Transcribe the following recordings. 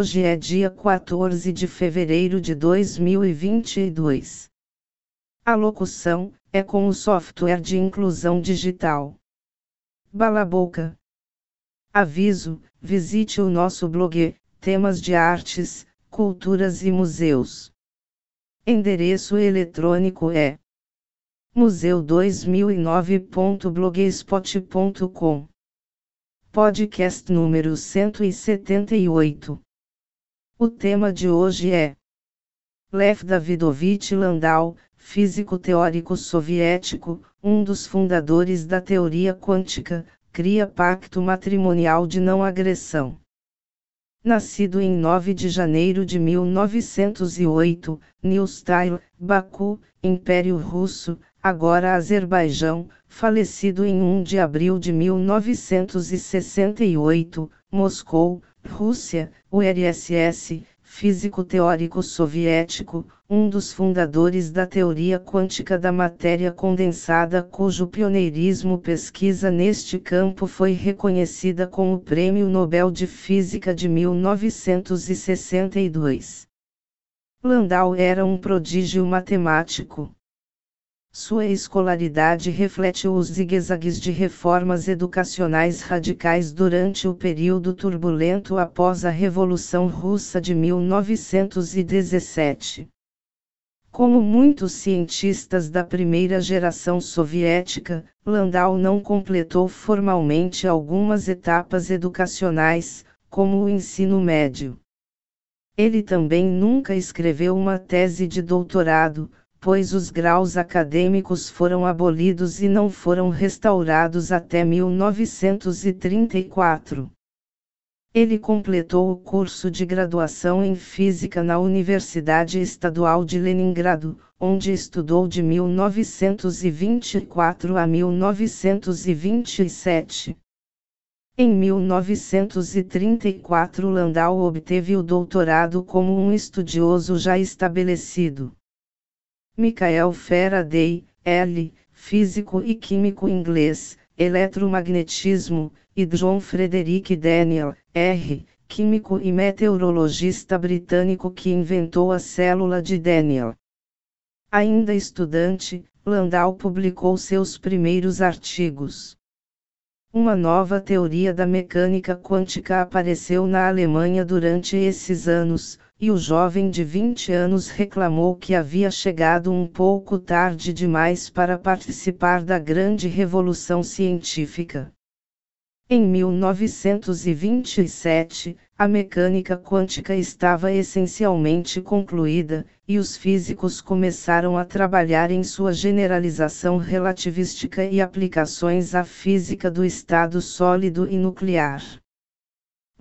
Hoje é dia 14 de fevereiro de 2022. A locução é com o software de inclusão digital. Balaboca. Aviso: visite o nosso blog, temas de artes, culturas e museus. Endereço eletrônico é museu2009.blogspot.com. Podcast número 178. O tema de hoje é Lev Davidovich Landau, físico teórico soviético, um dos fundadores da teoria quântica, cria pacto matrimonial de não agressão. Nascido em 9 de janeiro de 1908, New Style, Baku, Império Russo, agora Azerbaijão, falecido em 1 de abril de 1968, Moscou, Rússia, URSS, físico teórico soviético, um dos fundadores da teoria quântica da matéria condensada, cujo pioneirismo pesquisa neste campo foi reconhecida com o Prêmio Nobel de Física de 1962. Landau era um prodígio matemático. Sua escolaridade reflete os zigue-zagues de reformas educacionais radicais durante o período turbulento após a Revolução Russa de 1917. Como muitos cientistas da primeira geração soviética, Landau não completou formalmente algumas etapas educacionais, como o ensino médio. Ele também nunca escreveu uma tese de doutorado, pois os graus acadêmicos foram abolidos e não foram restaurados até 1934. Ele completou o curso de graduação em Física na Universidade Estadual de Leningrado, onde estudou de 1924 a 1927. Em 1934 Landau obteve o doutorado como um estudioso já estabelecido. Michael Faraday, L., físico e químico inglês, eletromagnetismo, e John Frederick Daniel, R., químico e meteorologista britânico que inventou a célula de Daniel. Ainda estudante, Landau publicou seus primeiros artigos. Uma nova teoria da mecânica quântica apareceu na Alemanha durante esses anos, e o jovem de 20 anos reclamou que havia chegado um pouco tarde demais para participar da grande revolução científica. Em 1927, a mecânica quântica estava essencialmente concluída, e os físicos começaram a trabalhar em sua generalização relativística e aplicações à física do estado sólido e nuclear.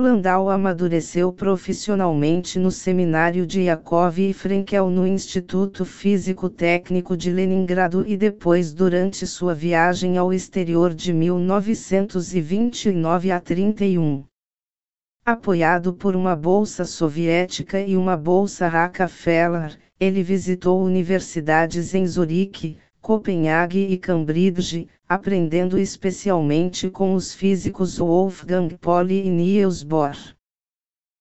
Landau amadureceu profissionalmente no seminário de Yakov e Frenkel no Instituto Físico Técnico de Leningrado e depois durante sua viagem ao exterior de 1929 a 31. Apoiado por uma bolsa soviética e uma bolsa Rockefeller, ele visitou universidades em Zurique, Copenhague e Cambridge, aprendendo especialmente com os físicos Wolfgang Pauli e Niels Bohr.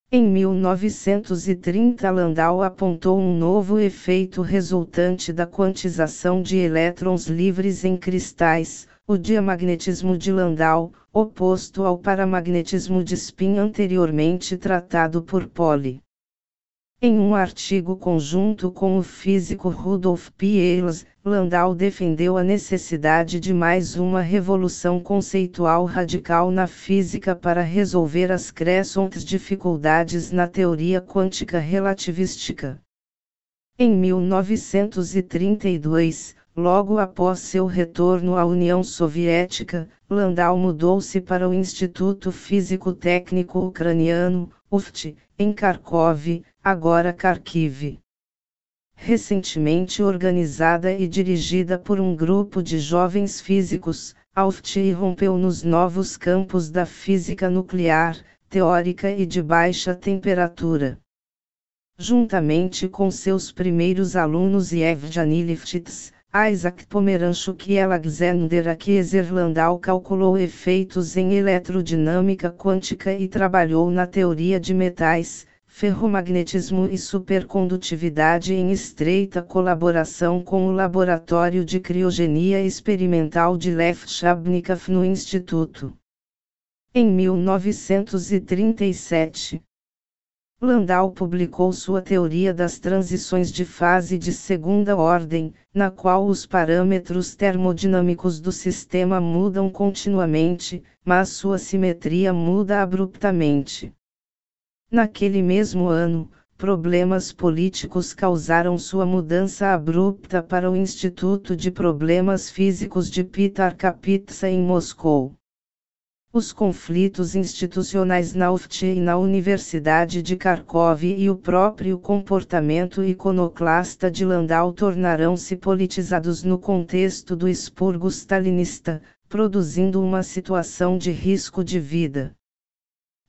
Em 1930 Landau apontou um novo efeito resultante da quantização de elétrons livres em cristais, o diamagnetismo de Landau, oposto ao paramagnetismo de spin anteriormente tratado por Pauli. Em um artigo conjunto com o físico Rudolf Peierls, Landau defendeu a necessidade de mais uma revolução conceitual radical na física para resolver as crescentes dificuldades na teoria quântica relativística. Em 1932, logo após seu retorno à União Soviética, Landau mudou-se para o Instituto Físico Técnico Ucraniano, UFT, em Kharkov, agora Kharkiv. Recentemente organizada e dirigida por um grupo de jovens físicos, AUFT irrompeu nos novos campos da física nuclear, teórica e de baixa temperatura. Juntamente com seus primeiros alunos Yevgeny Lifshitz, Isaac Pomeranchuk e Alexander Akieser Landau calculou efeitos em eletrodinâmica quântica e trabalhou na teoria de metais, ferromagnetismo e supercondutividade em estreita colaboração com o Laboratório de Criogenia Experimental de Lev Shabnikov no Instituto. Em 1937, Landau publicou sua teoria das transições de fase de segunda ordem, na qual os parâmetros termodinâmicos do sistema mudam continuamente, mas sua simetria muda abruptamente. Naquele mesmo ano, problemas políticos causaram sua mudança abrupta para o Instituto de Problemas Físicos de Pitar Kapitsa em Moscou. Os conflitos institucionais na UFT e na Universidade de Kharkov e o próprio comportamento iconoclasta de Landau tornarão-se politizados no contexto do expurgo stalinista, produzindo uma situação de risco de vida.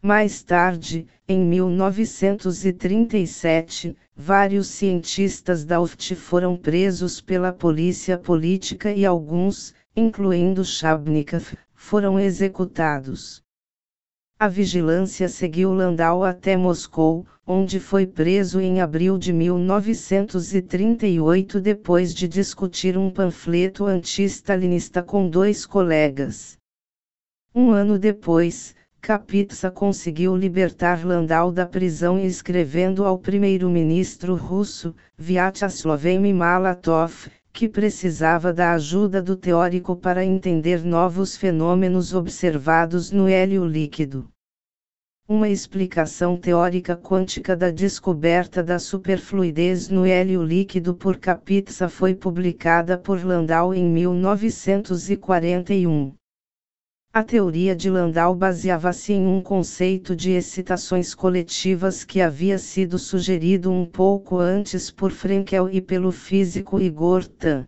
Mais tarde, em 1937, vários cientistas da UFT foram presos pela polícia política e alguns, incluindo Shabnikov, foram executados. A vigilância seguiu Landau até Moscou, onde foi preso em abril de 1938 depois de discutir um panfleto anti-stalinista com dois colegas. Um ano depois, Kapitsa conseguiu libertar Landau da prisão escrevendo ao primeiro-ministro russo, Vyacheslav Malatov, que precisava da ajuda do teórico para entender novos fenômenos observados no hélio líquido. Uma explicação teórica quântica da descoberta da superfluidez no hélio líquido por Kapitsa foi publicada por Landau em 1941. A teoria de Landau baseava-se em um conceito de excitações coletivas que havia sido sugerido um pouco antes por Frenkel e pelo físico Igor Tan.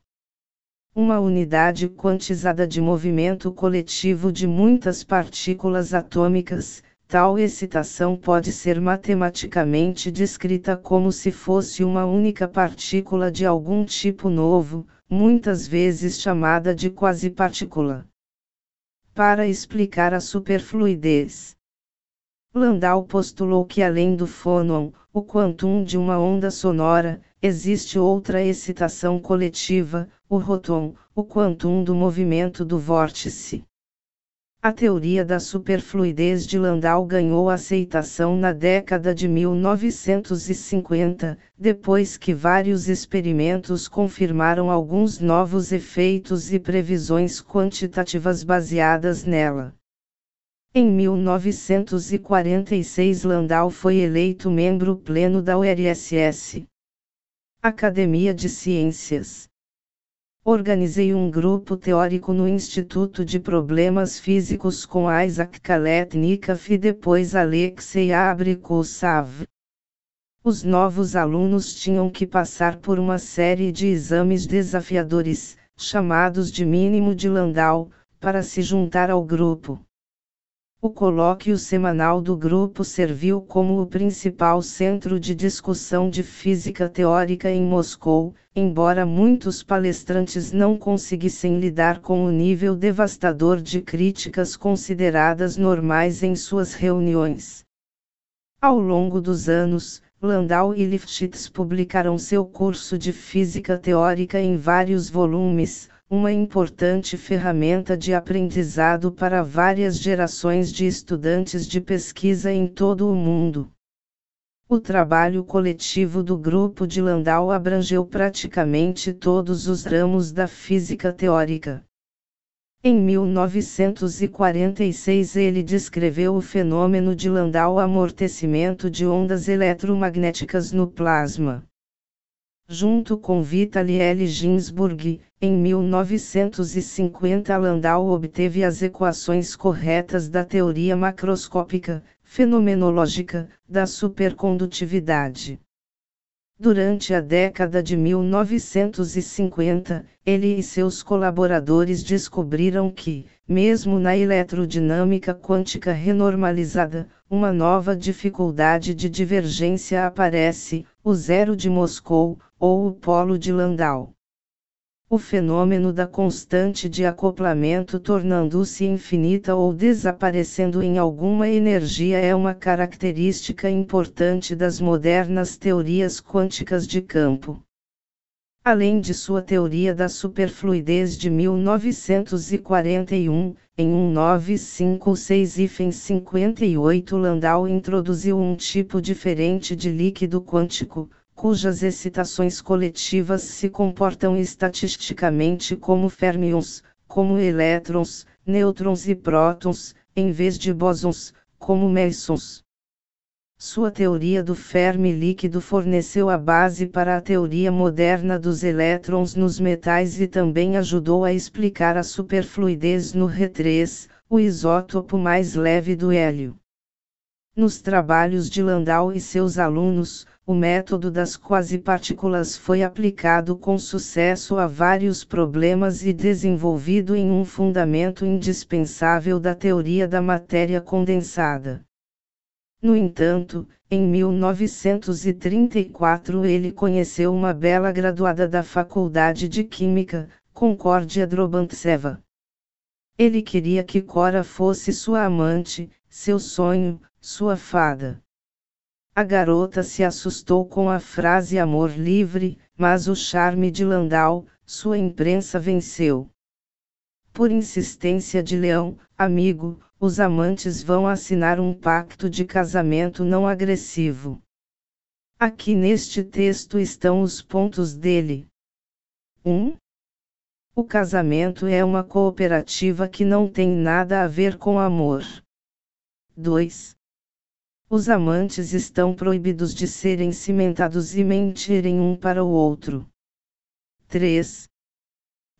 Uma unidade quantizada de movimento coletivo de muitas partículas atômicas, tal excitação pode ser matematicamente descrita como se fosse uma única partícula de algum tipo novo, muitas vezes chamada de quasi-partícula para explicar a superfluidez. Landau postulou que além do fônon, o quantum de uma onda sonora, existe outra excitação coletiva, o rotom, o quantum do movimento do vórtice. A teoria da superfluidez de Landau ganhou aceitação na década de 1950, depois que vários experimentos confirmaram alguns novos efeitos e previsões quantitativas baseadas nela. Em 1946 Landau foi eleito membro pleno da URSS. Academia de Ciências Organizei um grupo teórico no Instituto de Problemas Físicos com Isaac Kaletnikov e depois Alexei Abrikosov. Os novos alunos tinham que passar por uma série de exames desafiadores, chamados de mínimo de Landau, para se juntar ao grupo. O colóquio semanal do grupo serviu como o principal centro de discussão de física teórica em Moscou, embora muitos palestrantes não conseguissem lidar com o nível devastador de críticas consideradas normais em suas reuniões. Ao longo dos anos, Landau e Lifshitz publicaram seu curso de física teórica em vários volumes, uma importante ferramenta de aprendizado para várias gerações de estudantes de pesquisa em todo o mundo. O trabalho coletivo do grupo de Landau abrangeu praticamente todos os ramos da física teórica. Em 1946 ele descreveu o fenômeno de Landau amortecimento de ondas eletromagnéticas no plasma. Junto com Vitaly L. Ginsburg, em 1950 Landau obteve as equações corretas da teoria macroscópica, fenomenológica, da supercondutividade. Durante a década de 1950, ele e seus colaboradores descobriram que, mesmo na eletrodinâmica quântica renormalizada, uma nova dificuldade de divergência aparece, o zero de Moscou, ou o polo de Landau. o fenômeno da constante de acoplamento tornando-se infinita ou desaparecendo em alguma energia é uma característica importante das modernas teorias quânticas de campo. Além de sua teoria da superfluidez de 1941, em 1956 e 58 Landau introduziu um tipo diferente de líquido quântico, cujas excitações coletivas se comportam estatisticamente como férmions, como elétrons, nêutrons e prótons, em vez de bósons, como mesons. Sua teoria do Fermi líquido forneceu a base para a teoria moderna dos elétrons nos metais e também ajudou a explicar a superfluidez no Re3, o isótopo mais leve do hélio. Nos trabalhos de Landau e seus alunos, o método das quasipartículas foi aplicado com sucesso a vários problemas e desenvolvido em um fundamento indispensável da teoria da matéria condensada. No entanto, em 1934 ele conheceu uma bela graduada da Faculdade de Química, Concórdia Drobantseva. Ele queria que Cora fosse sua amante, seu sonho, sua fada. A garota se assustou com a frase amor livre, mas o charme de Landau, sua imprensa venceu. Por insistência de Leão, amigo, os amantes vão assinar um pacto de casamento não agressivo. Aqui neste texto estão os pontos dele. 1. Um, o casamento é uma cooperativa que não tem nada a ver com amor. 2. Os amantes estão proibidos de serem cimentados e mentirem um para o outro. 3.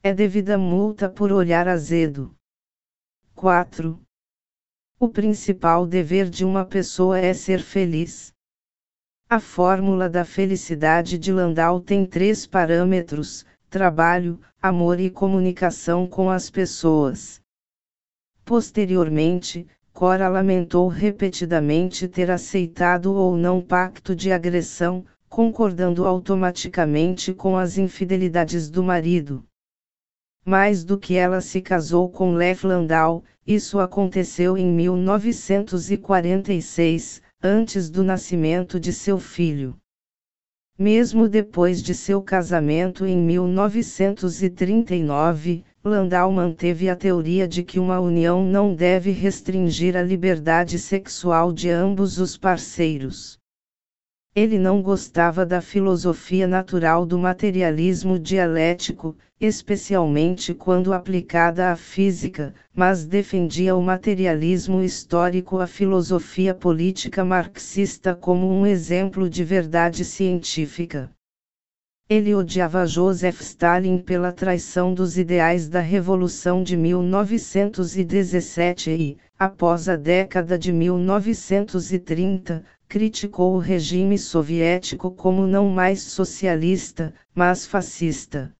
É devida multa por olhar azedo. 4. O principal dever de uma pessoa é ser feliz. A fórmula da felicidade de Landau tem três parâmetros: trabalho, amor e comunicação com as pessoas. Posteriormente, Cora lamentou repetidamente ter aceitado ou não pacto de agressão, concordando automaticamente com as infidelidades do marido. Mais do que ela se casou com Lev Landau, isso aconteceu em 1946, antes do nascimento de seu filho. Mesmo depois de seu casamento em 1939, Landau manteve a teoria de que uma união não deve restringir a liberdade sexual de ambos os parceiros. Ele não gostava da filosofia natural do materialismo dialético, especialmente quando aplicada à física, mas defendia o materialismo histórico, a filosofia política marxista como um exemplo de verdade científica. Ele odiava Joseph Stalin pela traição dos ideais da Revolução de 1917 e, após a década de 1930, criticou o regime soviético como não mais socialista, mas fascista.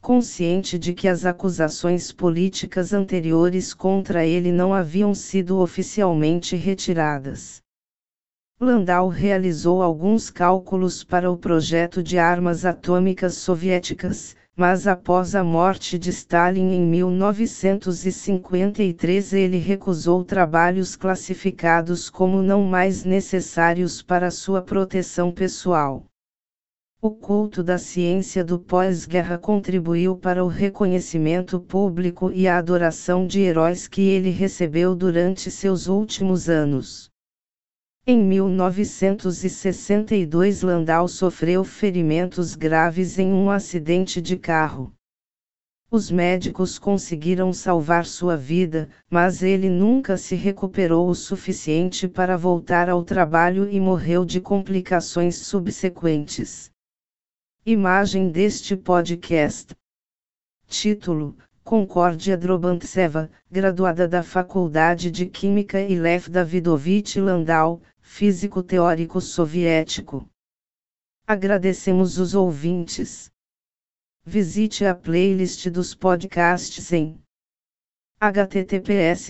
Consciente de que as acusações políticas anteriores contra ele não haviam sido oficialmente retiradas. Landau realizou alguns cálculos para o projeto de armas atômicas soviéticas, mas após a morte de Stalin em 1953 ele recusou trabalhos classificados como não mais necessários para sua proteção pessoal. O culto da ciência do pós-guerra contribuiu para o reconhecimento público e a adoração de heróis que ele recebeu durante seus últimos anos. Em 1962 Landau sofreu ferimentos graves em um acidente de carro. Os médicos conseguiram salvar sua vida, mas ele nunca se recuperou o suficiente para voltar ao trabalho e morreu de complicações subsequentes. Imagem deste podcast. Título: Concórdia Drobantseva, graduada da Faculdade de Química e Lev Davidovich Landau, físico teórico soviético. Agradecemos os ouvintes. Visite a playlist dos podcasts em https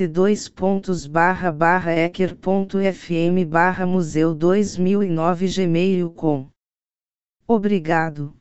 ecker.fm museu 2009 gmail.com. Obrigado.